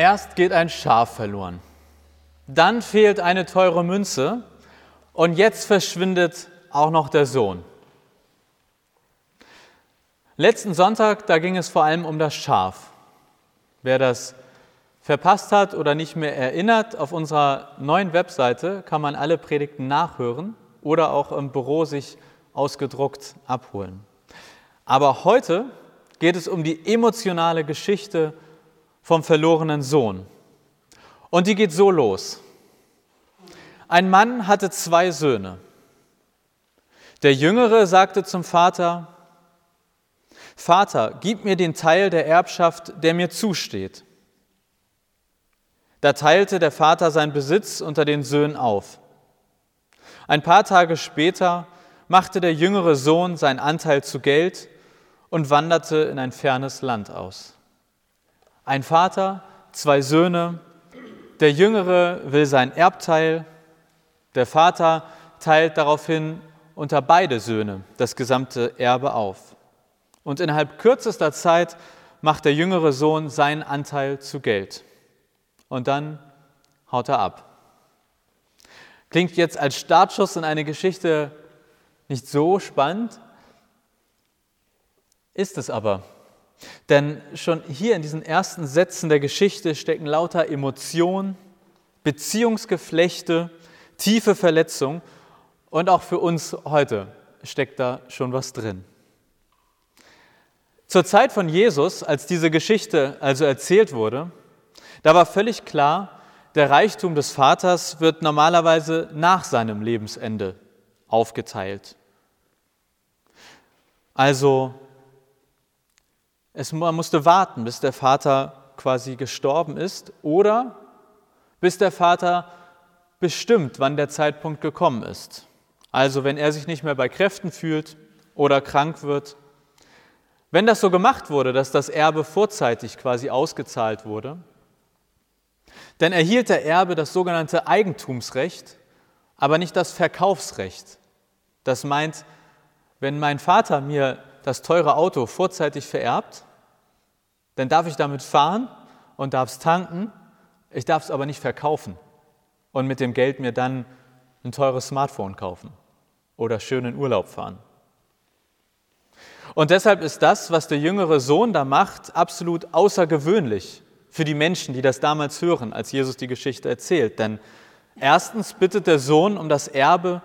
Erst geht ein Schaf verloren, dann fehlt eine teure Münze und jetzt verschwindet auch noch der Sohn. Letzten Sonntag, da ging es vor allem um das Schaf. Wer das verpasst hat oder nicht mehr erinnert, auf unserer neuen Webseite kann man alle Predigten nachhören oder auch im Büro sich ausgedruckt abholen. Aber heute geht es um die emotionale Geschichte vom verlorenen Sohn. Und die geht so los. Ein Mann hatte zwei Söhne. Der Jüngere sagte zum Vater, Vater, gib mir den Teil der Erbschaft, der mir zusteht. Da teilte der Vater seinen Besitz unter den Söhnen auf. Ein paar Tage später machte der jüngere Sohn seinen Anteil zu Geld und wanderte in ein fernes Land aus. Ein Vater, zwei Söhne, der Jüngere will sein Erbteil, der Vater teilt daraufhin unter beide Söhne das gesamte Erbe auf. Und innerhalb kürzester Zeit macht der jüngere Sohn seinen Anteil zu Geld. Und dann haut er ab. Klingt jetzt als Startschuss in eine Geschichte nicht so spannend, ist es aber. Denn schon hier in diesen ersten Sätzen der Geschichte stecken lauter Emotionen, Beziehungsgeflechte, tiefe Verletzungen und auch für uns heute steckt da schon was drin. Zur Zeit von Jesus, als diese Geschichte also erzählt wurde, da war völlig klar, der Reichtum des Vaters wird normalerweise nach seinem Lebensende aufgeteilt. Also es, man musste warten, bis der Vater quasi gestorben ist oder bis der Vater bestimmt, wann der Zeitpunkt gekommen ist. Also wenn er sich nicht mehr bei Kräften fühlt oder krank wird wenn das so gemacht wurde, dass das Erbe vorzeitig quasi ausgezahlt wurde, dann erhielt der Erbe das sogenannte Eigentumsrecht, aber nicht das Verkaufsrecht. Das meint, wenn mein Vater mir das teure Auto vorzeitig vererbt, dann darf ich damit fahren und darf es tanken, ich darf es aber nicht verkaufen und mit dem Geld mir dann ein teures Smartphone kaufen oder schön in Urlaub fahren. Und deshalb ist das, was der jüngere Sohn da macht, absolut außergewöhnlich für die Menschen, die das damals hören, als Jesus die Geschichte erzählt. Denn erstens bittet der Sohn um das Erbe,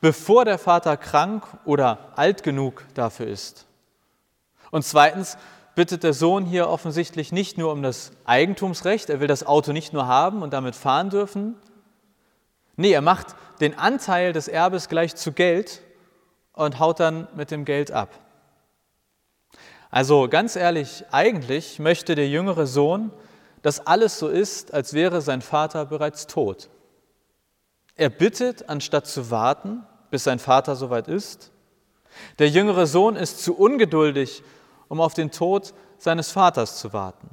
bevor der Vater krank oder alt genug dafür ist. Und zweitens bittet der Sohn hier offensichtlich nicht nur um das Eigentumsrecht, er will das Auto nicht nur haben und damit fahren dürfen. Nee, er macht den Anteil des Erbes gleich zu Geld und haut dann mit dem Geld ab. Also ganz ehrlich, eigentlich möchte der jüngere Sohn, dass alles so ist, als wäre sein Vater bereits tot. Er bittet, anstatt zu warten, bis sein Vater soweit ist. Der jüngere Sohn ist zu ungeduldig, um auf den Tod seines Vaters zu warten.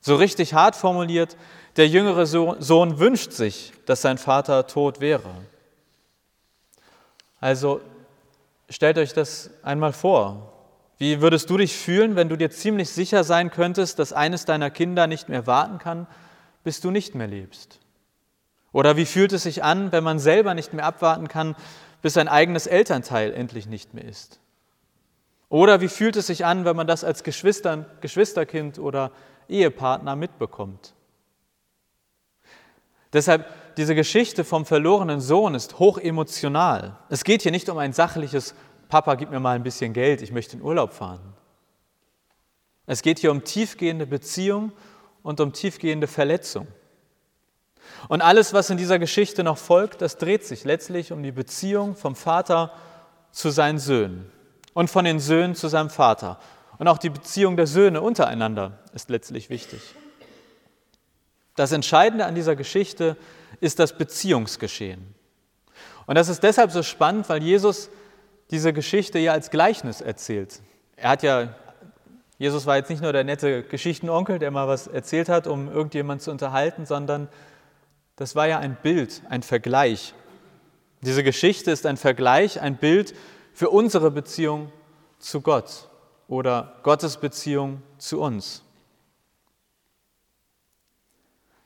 So richtig hart formuliert, der jüngere Sohn wünscht sich, dass sein Vater tot wäre. Also stellt euch das einmal vor. Wie würdest du dich fühlen, wenn du dir ziemlich sicher sein könntest, dass eines deiner Kinder nicht mehr warten kann, bis du nicht mehr lebst? Oder wie fühlt es sich an, wenn man selber nicht mehr abwarten kann, bis sein eigenes Elternteil endlich nicht mehr ist? Oder wie fühlt es sich an, wenn man das als Geschwistern, Geschwisterkind oder Ehepartner mitbekommt? Deshalb, diese Geschichte vom verlorenen Sohn ist hoch emotional. Es geht hier nicht um ein sachliches Papa, gib mir mal ein bisschen Geld, ich möchte in Urlaub fahren. Es geht hier um tiefgehende Beziehung und um tiefgehende Verletzung. Und alles, was in dieser Geschichte noch folgt, das dreht sich letztlich um die Beziehung vom Vater zu seinen Söhnen und von den Söhnen zu seinem Vater. Und auch die Beziehung der Söhne untereinander ist letztlich wichtig. Das Entscheidende an dieser Geschichte ist das Beziehungsgeschehen. Und das ist deshalb so spannend, weil Jesus diese Geschichte ja als Gleichnis erzählt. Er hat ja, Jesus war jetzt nicht nur der nette Geschichtenonkel, der mal was erzählt hat, um irgendjemand zu unterhalten, sondern das war ja ein Bild, ein Vergleich. Diese Geschichte ist ein Vergleich, ein Bild für unsere Beziehung zu Gott oder Gottes Beziehung zu uns.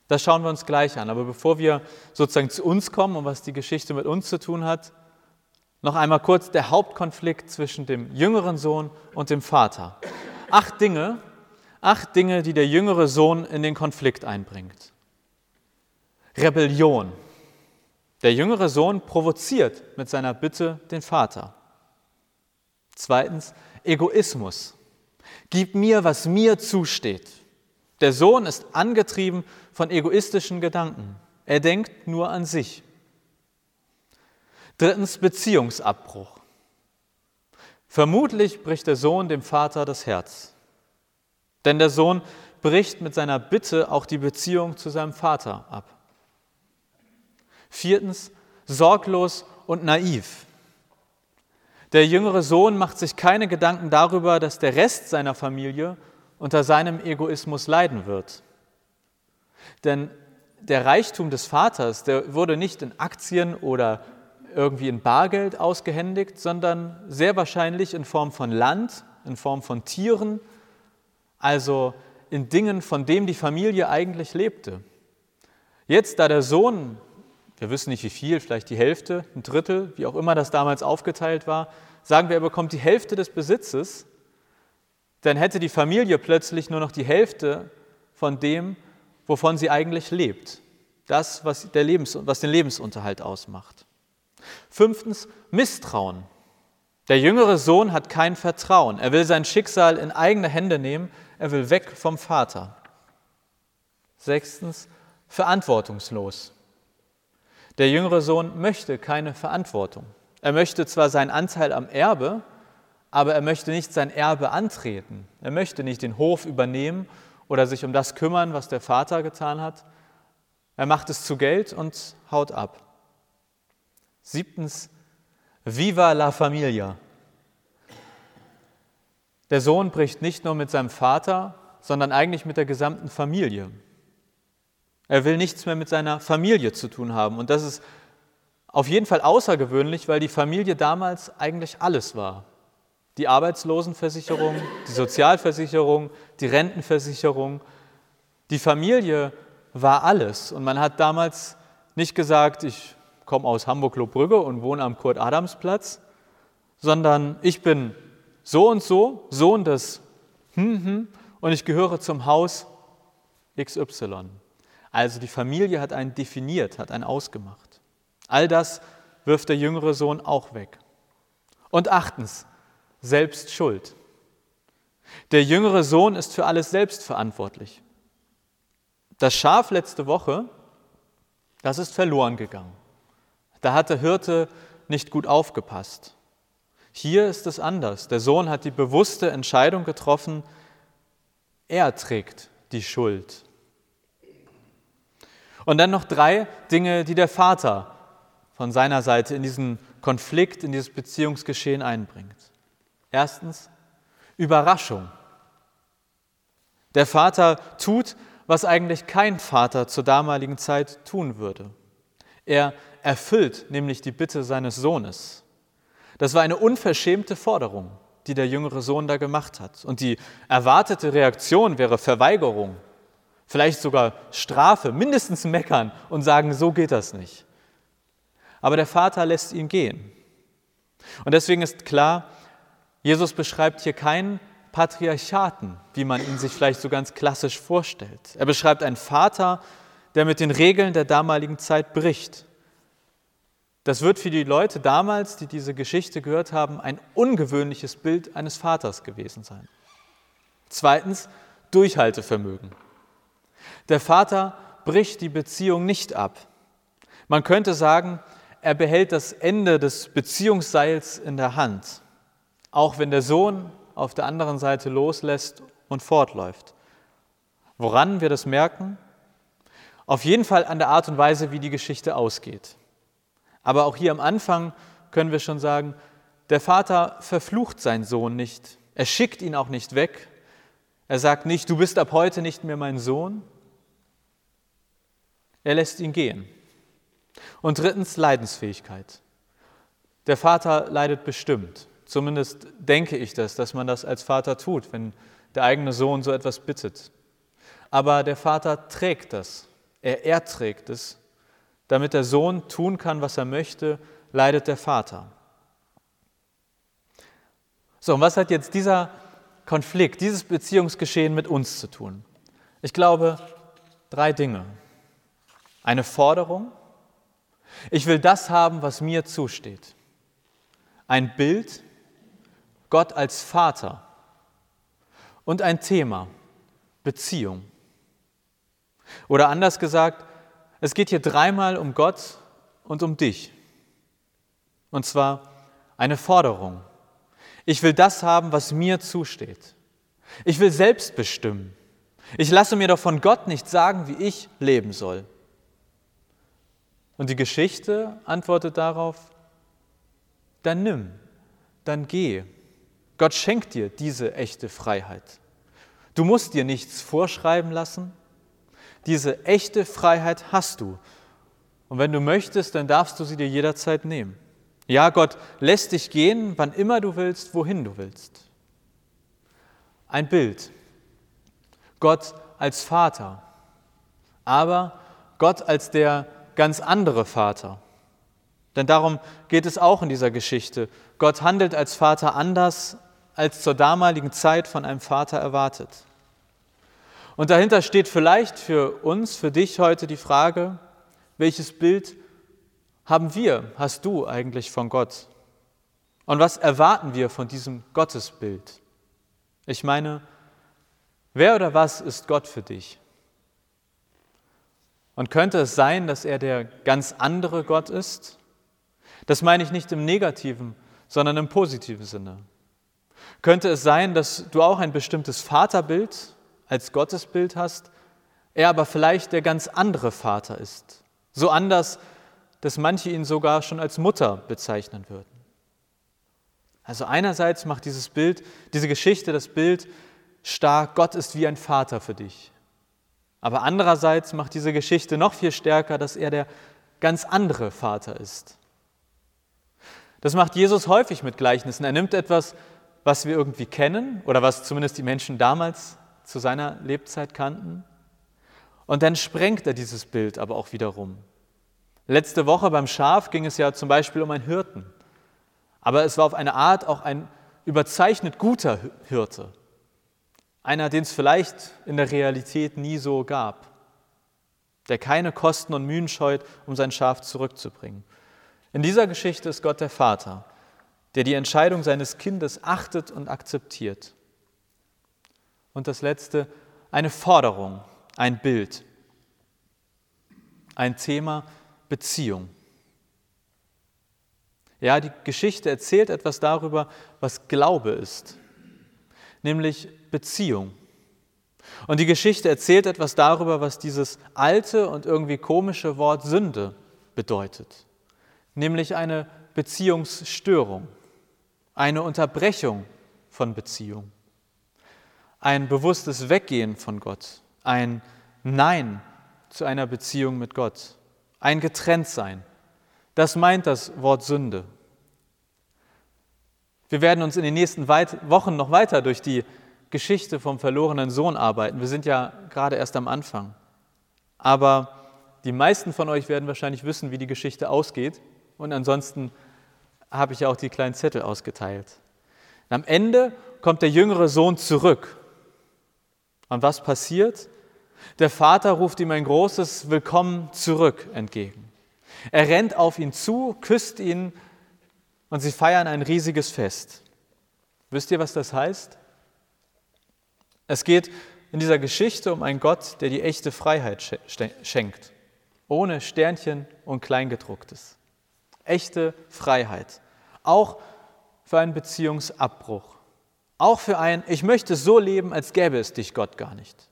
Das schauen wir uns gleich an. Aber bevor wir sozusagen zu uns kommen und was die Geschichte mit uns zu tun hat, noch einmal kurz der Hauptkonflikt zwischen dem jüngeren Sohn und dem Vater. Acht Dinge, acht Dinge, die der jüngere Sohn in den Konflikt einbringt. Rebellion. Der jüngere Sohn provoziert mit seiner Bitte den Vater. Zweitens Egoismus. Gib mir, was mir zusteht. Der Sohn ist angetrieben von egoistischen Gedanken. Er denkt nur an sich. Drittens Beziehungsabbruch. Vermutlich bricht der Sohn dem Vater das Herz. Denn der Sohn bricht mit seiner Bitte auch die Beziehung zu seinem Vater ab. Viertens sorglos und naiv. Der jüngere Sohn macht sich keine Gedanken darüber, dass der Rest seiner Familie unter seinem Egoismus leiden wird. Denn der Reichtum des Vaters, der wurde nicht in Aktien oder irgendwie in Bargeld ausgehändigt, sondern sehr wahrscheinlich in Form von Land, in Form von Tieren, also in Dingen, von denen die Familie eigentlich lebte. Jetzt, da der Sohn wir wissen nicht wie viel, vielleicht die Hälfte, ein Drittel, wie auch immer das damals aufgeteilt war, sagen wir, er bekommt die Hälfte des Besitzes, dann hätte die Familie plötzlich nur noch die Hälfte von dem, wovon sie eigentlich lebt. Das, was, der Lebens, was den Lebensunterhalt ausmacht. Fünftens, Misstrauen. Der jüngere Sohn hat kein Vertrauen. Er will sein Schicksal in eigene Hände nehmen. Er will weg vom Vater. Sechstens, verantwortungslos. Der jüngere Sohn möchte keine Verantwortung. Er möchte zwar seinen Anteil am Erbe, aber er möchte nicht sein Erbe antreten. Er möchte nicht den Hof übernehmen oder sich um das kümmern, was der Vater getan hat. Er macht es zu Geld und haut ab. Siebtens, viva la familia. Der Sohn bricht nicht nur mit seinem Vater, sondern eigentlich mit der gesamten Familie. Er will nichts mehr mit seiner Familie zu tun haben. Und das ist auf jeden Fall außergewöhnlich, weil die Familie damals eigentlich alles war. Die Arbeitslosenversicherung, die Sozialversicherung, die Rentenversicherung. Die Familie war alles. Und man hat damals nicht gesagt, ich komme aus Hamburg-Lohbrügge und wohne am Kurt-Adams-Platz, sondern ich bin so und so, Sohn des hm, hm, und ich gehöre zum Haus XY. Also die Familie hat einen definiert, hat einen ausgemacht. All das wirft der jüngere Sohn auch weg. Und achtens, selbst Schuld. Der jüngere Sohn ist für alles selbst verantwortlich. Das Schaf letzte Woche, das ist verloren gegangen. Da hat der Hirte nicht gut aufgepasst. Hier ist es anders. Der Sohn hat die bewusste Entscheidung getroffen, er trägt die Schuld und dann noch drei Dinge, die der Vater von seiner Seite in diesen Konflikt, in dieses Beziehungsgeschehen einbringt. Erstens, Überraschung. Der Vater tut, was eigentlich kein Vater zur damaligen Zeit tun würde. Er erfüllt nämlich die Bitte seines Sohnes. Das war eine unverschämte Forderung, die der jüngere Sohn da gemacht hat. Und die erwartete Reaktion wäre Verweigerung, vielleicht sogar Strafe, mindestens meckern und sagen, so geht das nicht. Aber der Vater lässt ihn gehen. Und deswegen ist klar, Jesus beschreibt hier keinen Patriarchaten, wie man ihn sich vielleicht so ganz klassisch vorstellt. Er beschreibt einen Vater, der mit den Regeln der damaligen Zeit bricht. Das wird für die Leute damals, die diese Geschichte gehört haben, ein ungewöhnliches Bild eines Vaters gewesen sein. Zweitens, Durchhaltevermögen. Der Vater bricht die Beziehung nicht ab. Man könnte sagen, er behält das Ende des Beziehungsseils in der Hand, auch wenn der Sohn auf der anderen Seite loslässt und fortläuft. Woran wir das merken? Auf jeden Fall an der Art und Weise, wie die Geschichte ausgeht. Aber auch hier am Anfang können wir schon sagen, der Vater verflucht seinen Sohn nicht. Er schickt ihn auch nicht weg. Er sagt nicht, du bist ab heute nicht mehr mein Sohn, er lässt ihn gehen. Und drittens Leidensfähigkeit. Der Vater leidet bestimmt. Zumindest denke ich das, dass man das als Vater tut, wenn der eigene Sohn so etwas bittet. Aber der Vater trägt das. er erträgt es. Damit der Sohn tun kann, was er möchte, leidet der Vater. So, und was hat jetzt dieser Konflikt, dieses Beziehungsgeschehen mit uns zu tun? Ich glaube, drei Dinge. Eine Forderung, ich will das haben, was mir zusteht. Ein Bild, Gott als Vater. Und ein Thema, Beziehung. Oder anders gesagt, es geht hier dreimal um Gott und um dich. Und zwar eine Forderung. Ich will das haben, was mir zusteht. Ich will selbst bestimmen. Ich lasse mir doch von Gott nicht sagen, wie ich leben soll. Und die Geschichte antwortet darauf, dann nimm, dann geh. Gott schenkt dir diese echte Freiheit. Du musst dir nichts vorschreiben lassen. Diese echte Freiheit hast du. Und wenn du möchtest, dann darfst du sie dir jederzeit nehmen. Ja, Gott lässt dich gehen, wann immer du willst, wohin du willst. Ein Bild. Gott als Vater, aber Gott als der ganz andere Vater. Denn darum geht es auch in dieser Geschichte. Gott handelt als Vater anders, als zur damaligen Zeit von einem Vater erwartet. Und dahinter steht vielleicht für uns, für dich heute die Frage, welches Bild haben wir, hast du eigentlich von Gott? Und was erwarten wir von diesem Gottesbild? Ich meine, wer oder was ist Gott für dich? Und könnte es sein, dass er der ganz andere Gott ist? Das meine ich nicht im negativen, sondern im positiven Sinne. Könnte es sein, dass du auch ein bestimmtes Vaterbild als Gottesbild hast, er aber vielleicht der ganz andere Vater ist? So anders, dass manche ihn sogar schon als Mutter bezeichnen würden. Also einerseits macht dieses Bild, diese Geschichte das Bild stark, Gott ist wie ein Vater für dich. Aber andererseits macht diese Geschichte noch viel stärker, dass er der ganz andere Vater ist. Das macht Jesus häufig mit Gleichnissen. Er nimmt etwas, was wir irgendwie kennen oder was zumindest die Menschen damals zu seiner Lebzeit kannten, und dann sprengt er dieses Bild aber auch wiederum. Letzte Woche beim Schaf ging es ja zum Beispiel um einen Hirten. Aber es war auf eine Art auch ein überzeichnet guter Hirte. Einer, den es vielleicht in der Realität nie so gab, der keine Kosten und Mühen scheut, um sein Schaf zurückzubringen. In dieser Geschichte ist Gott der Vater, der die Entscheidung seines Kindes achtet und akzeptiert. Und das Letzte, eine Forderung, ein Bild, ein Thema Beziehung. Ja, die Geschichte erzählt etwas darüber, was Glaube ist, nämlich Beziehung. Und die Geschichte erzählt etwas darüber, was dieses alte und irgendwie komische Wort Sünde bedeutet, nämlich eine Beziehungsstörung, eine Unterbrechung von Beziehung, ein bewusstes Weggehen von Gott, ein Nein zu einer Beziehung mit Gott, ein Getrenntsein. Das meint das Wort Sünde. Wir werden uns in den nächsten Wochen noch weiter durch die Geschichte vom verlorenen Sohn arbeiten. Wir sind ja gerade erst am Anfang. Aber die meisten von euch werden wahrscheinlich wissen, wie die Geschichte ausgeht. Und ansonsten habe ich ja auch die kleinen Zettel ausgeteilt. Und am Ende kommt der jüngere Sohn zurück. Und was passiert? Der Vater ruft ihm ein großes Willkommen zurück entgegen. Er rennt auf ihn zu, küsst ihn und sie feiern ein riesiges Fest. Wisst ihr, was das heißt? Es geht in dieser Geschichte um einen Gott, der die echte Freiheit schenkt, ohne Sternchen und Kleingedrucktes. Echte Freiheit, auch für einen Beziehungsabbruch, auch für ein, ich möchte so leben, als gäbe es dich Gott gar nicht.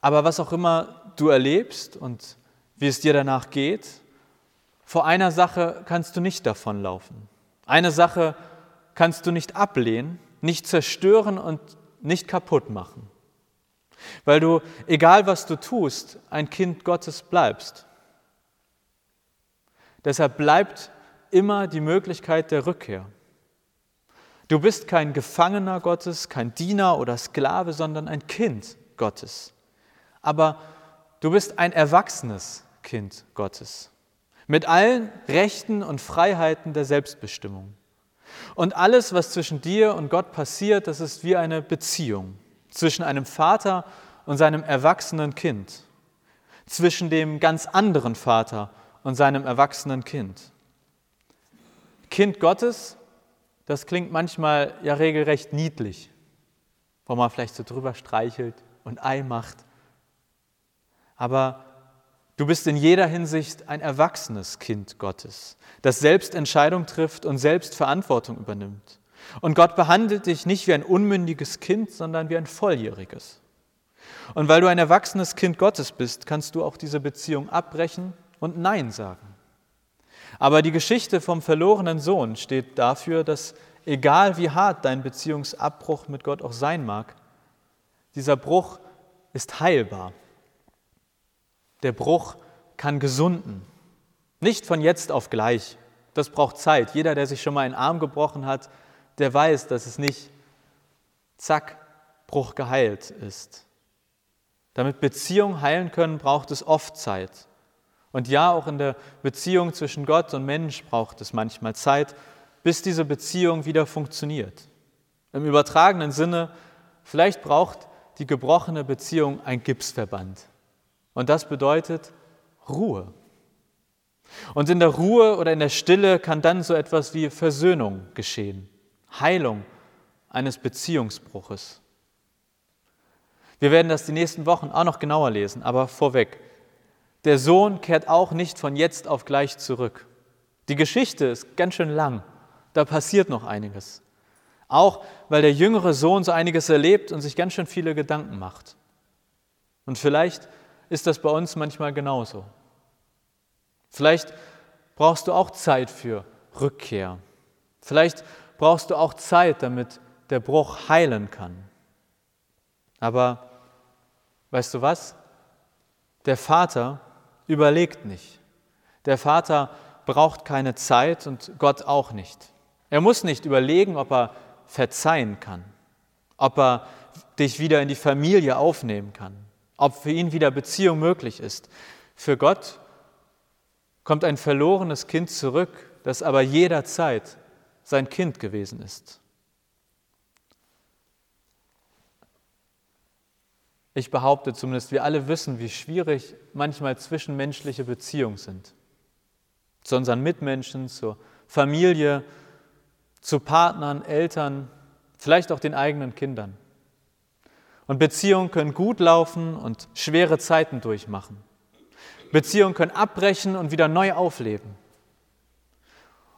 Aber was auch immer du erlebst und wie es dir danach geht, vor einer Sache kannst du nicht davonlaufen. Eine Sache kannst du nicht ablehnen, nicht zerstören und nicht kaputt machen. Weil du, egal was du tust, ein Kind Gottes bleibst. Deshalb bleibt immer die Möglichkeit der Rückkehr. Du bist kein Gefangener Gottes, kein Diener oder Sklave, sondern ein Kind Gottes. aber du bist ein erwachsenes Kind Gottes mit allen Rechten und Freiheiten der Selbstbestimmung. Und alles, was zwischen dir und Gott passiert, das ist wie eine Beziehung zwischen einem Vater und seinem erwachsenen Kind, zwischen dem ganz anderen Vater und seinem erwachsenen Kind. Kind Gottes, das klingt manchmal ja regelrecht niedlich, wo man vielleicht so drüber streichelt und Ei macht. Aber Du bist in jeder Hinsicht ein erwachsenes Kind Gottes, das selbst Entscheidung trifft und selbst Verantwortung übernimmt. Und Gott behandelt dich nicht wie ein unmündiges Kind, sondern wie ein volljähriges. Und weil du ein erwachsenes Kind Gottes bist, kannst du auch diese Beziehung abbrechen und Nein sagen. Aber die Geschichte vom verlorenen Sohn steht dafür, dass egal wie hart dein Beziehungsabbruch mit Gott auch sein mag, dieser Bruch ist heilbar der Bruch kann gesunden. Nicht von jetzt auf gleich. Das braucht Zeit. Jeder, der sich schon mal einen Arm gebrochen hat, der weiß, dass es nicht zack, Bruch geheilt ist. Damit Beziehungen heilen können, braucht es oft Zeit. Und ja, auch in der Beziehung zwischen Gott und Mensch braucht es manchmal Zeit, bis diese Beziehung wieder funktioniert. Im übertragenen Sinne, vielleicht braucht die gebrochene Beziehung ein Gipsverband. Und das bedeutet Ruhe. Und in der Ruhe oder in der Stille kann dann so etwas wie Versöhnung geschehen, Heilung eines Beziehungsbruches. Wir werden das die nächsten Wochen auch noch genauer lesen, aber vorweg. Der Sohn kehrt auch nicht von jetzt auf gleich zurück. Die Geschichte ist ganz schön lang, da passiert noch einiges. Auch weil der jüngere Sohn so einiges erlebt und sich ganz schön viele Gedanken macht. Und vielleicht ist das bei uns manchmal genauso. Vielleicht brauchst du auch Zeit für Rückkehr. Vielleicht brauchst du auch Zeit, damit der Bruch heilen kann. Aber weißt du was? Der Vater überlegt nicht. Der Vater braucht keine Zeit und Gott auch nicht. Er muss nicht überlegen, ob er verzeihen kann, ob er dich wieder in die Familie aufnehmen kann ob für ihn wieder Beziehung möglich ist. Für Gott kommt ein verlorenes Kind zurück, das aber jederzeit sein Kind gewesen ist. Ich behaupte zumindest, wir alle wissen, wie schwierig manchmal zwischenmenschliche Beziehungen sind. Zu unseren Mitmenschen, zur Familie, zu Partnern, Eltern, vielleicht auch den eigenen Kindern. Und Beziehungen können gut laufen und schwere Zeiten durchmachen. Beziehungen können abbrechen und wieder neu aufleben.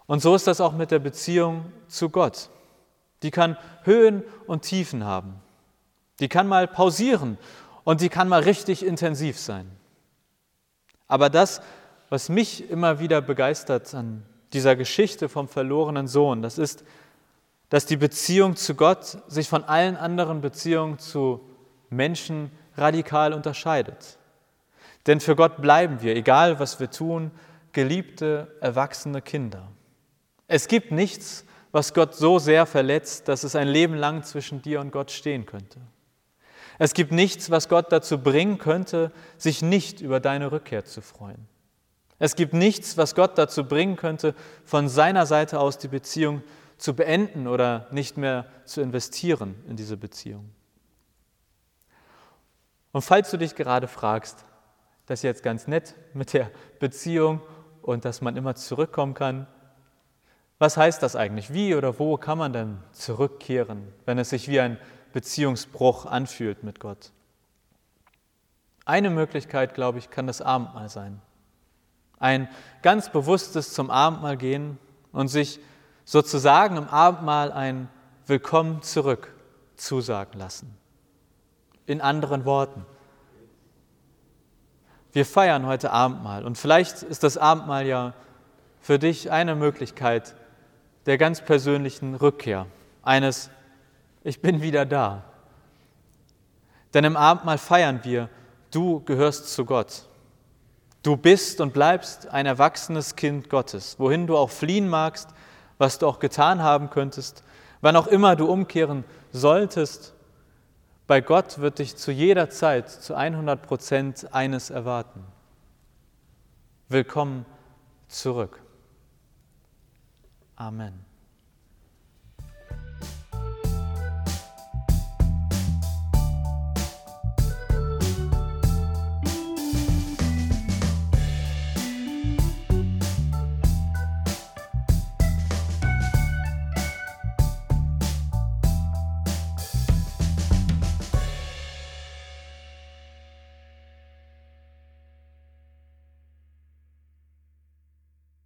Und so ist das auch mit der Beziehung zu Gott. Die kann Höhen und Tiefen haben. Die kann mal pausieren und die kann mal richtig intensiv sein. Aber das, was mich immer wieder begeistert an dieser Geschichte vom verlorenen Sohn, das ist, dass die Beziehung zu Gott sich von allen anderen Beziehungen zu Menschen radikal unterscheidet. Denn für Gott bleiben wir, egal was wir tun, geliebte, erwachsene Kinder. Es gibt nichts, was Gott so sehr verletzt, dass es ein Leben lang zwischen dir und Gott stehen könnte. Es gibt nichts, was Gott dazu bringen könnte, sich nicht über deine Rückkehr zu freuen. Es gibt nichts, was Gott dazu bringen könnte, von seiner Seite aus die Beziehung zu beenden oder nicht mehr zu investieren in diese Beziehung. Und falls du dich gerade fragst, das ist jetzt ganz nett mit der Beziehung und dass man immer zurückkommen kann, was heißt das eigentlich? Wie oder wo kann man denn zurückkehren, wenn es sich wie ein Beziehungsbruch anfühlt mit Gott? Eine Möglichkeit, glaube ich, kann das Abendmahl sein. Ein ganz bewusstes zum Abendmahl gehen und sich sozusagen im Abendmahl ein Willkommen zurück zusagen lassen. In anderen Worten, wir feiern heute Abendmahl und vielleicht ist das Abendmahl ja für dich eine Möglichkeit der ganz persönlichen Rückkehr, eines Ich bin wieder da. Denn im Abendmahl feiern wir, du gehörst zu Gott. Du bist und bleibst ein erwachsenes Kind Gottes, wohin du auch fliehen magst, was du auch getan haben könntest, wann auch immer du umkehren solltest Bei Gott wird dich zu jeder Zeit zu 100 Prozent eines erwarten. Willkommen zurück. Amen.